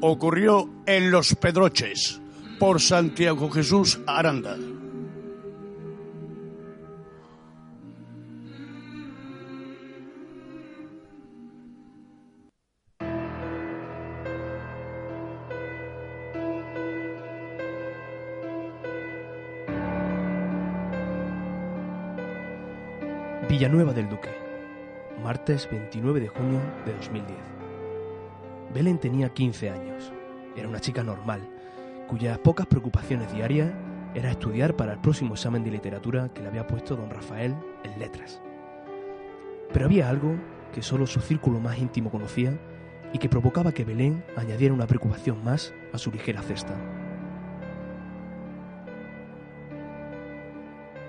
ocurrió en Los Pedroches por Santiago Jesús Aranda. Villanueva del Duque, martes 29 de junio de 2010. Belén tenía 15 años. Era una chica normal, cuyas pocas preocupaciones diarias era estudiar para el próximo examen de literatura que le había puesto don Rafael en letras. Pero había algo que solo su círculo más íntimo conocía y que provocaba que Belén añadiera una preocupación más a su ligera cesta.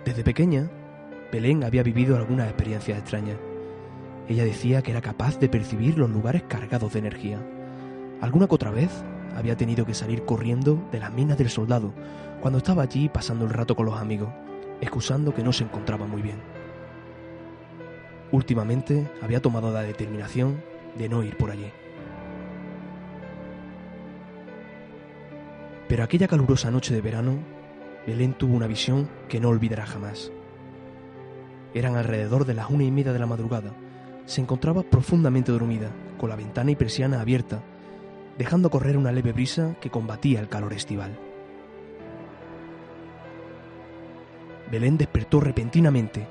Desde pequeña, Belén había vivido algunas experiencias extrañas. Ella decía que era capaz de percibir los lugares cargados de energía. Alguna que otra vez había tenido que salir corriendo de las minas del soldado cuando estaba allí pasando el rato con los amigos, excusando que no se encontraba muy bien. Últimamente había tomado la determinación de no ir por allí. Pero aquella calurosa noche de verano, Belén tuvo una visión que no olvidará jamás. Eran alrededor de las una y media de la madrugada. Se encontraba profundamente dormida, con la ventana y persiana abierta, dejando correr una leve brisa que combatía el calor estival. Belén despertó repentinamente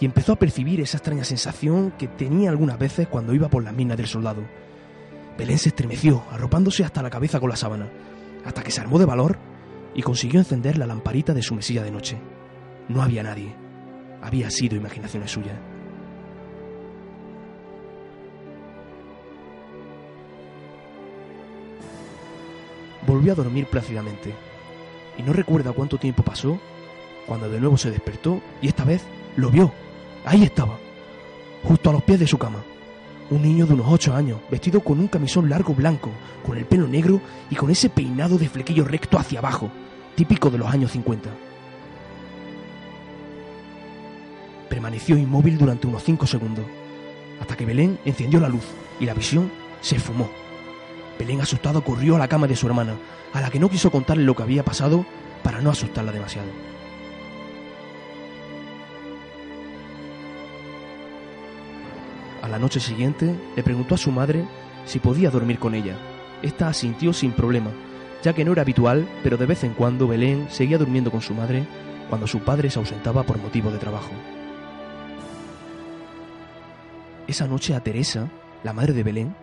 y empezó a percibir esa extraña sensación que tenía algunas veces cuando iba por las minas del soldado. Belén se estremeció, arropándose hasta la cabeza con la sábana, hasta que se armó de valor y consiguió encender la lamparita de su mesilla de noche. No había nadie. Había sido imaginaciones suyas. Volvió a dormir plácidamente y no recuerda cuánto tiempo pasó cuando de nuevo se despertó y esta vez lo vio. Ahí estaba, justo a los pies de su cama. Un niño de unos ocho años, vestido con un camisón largo blanco, con el pelo negro y con ese peinado de flequillo recto hacia abajo, típico de los años 50. Permaneció inmóvil durante unos cinco segundos, hasta que Belén encendió la luz y la visión se esfumó. Belén asustado corrió a la cama de su hermana, a la que no quiso contarle lo que había pasado para no asustarla demasiado. A la noche siguiente le preguntó a su madre si podía dormir con ella. Esta asintió sin problema, ya que no era habitual, pero de vez en cuando Belén seguía durmiendo con su madre cuando su padre se ausentaba por motivo de trabajo. Esa noche a Teresa, la madre de Belén,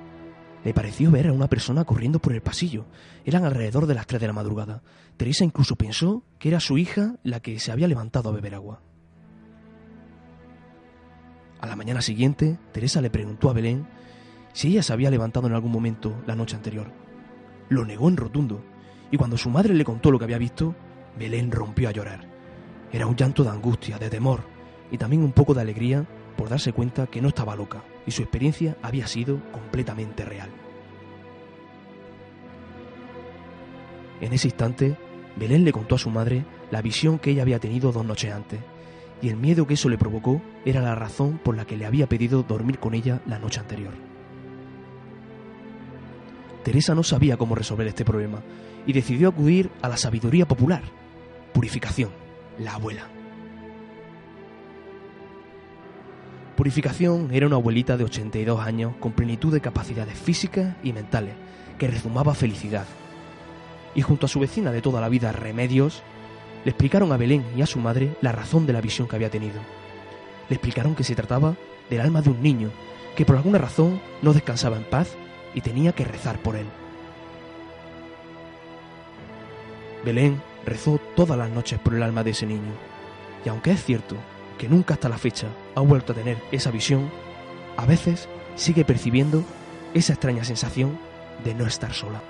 le pareció ver a una persona corriendo por el pasillo. Eran alrededor de las tres de la madrugada. Teresa incluso pensó que era su hija la que se había levantado a beber agua. A la mañana siguiente, Teresa le preguntó a Belén si ella se había levantado en algún momento la noche anterior. Lo negó en rotundo, y cuando su madre le contó lo que había visto, Belén rompió a llorar. Era un llanto de angustia, de temor, y también un poco de alegría por darse cuenta que no estaba loca, y su experiencia había sido completamente real. En ese instante, Belén le contó a su madre la visión que ella había tenido dos noches antes, y el miedo que eso le provocó era la razón por la que le había pedido dormir con ella la noche anterior. Teresa no sabía cómo resolver este problema y decidió acudir a la sabiduría popular. Purificación, la abuela. Purificación era una abuelita de 82 años con plenitud de capacidades físicas y mentales, que rezumaba felicidad. Y junto a su vecina de toda la vida, Remedios, le explicaron a Belén y a su madre la razón de la visión que había tenido. Le explicaron que se trataba del alma de un niño que por alguna razón no descansaba en paz y tenía que rezar por él. Belén, rezó todas las noches por el alma de ese niño. Y aunque es cierto que nunca hasta la fecha ha vuelto a tener esa visión, a veces sigue percibiendo esa extraña sensación de no estar sola.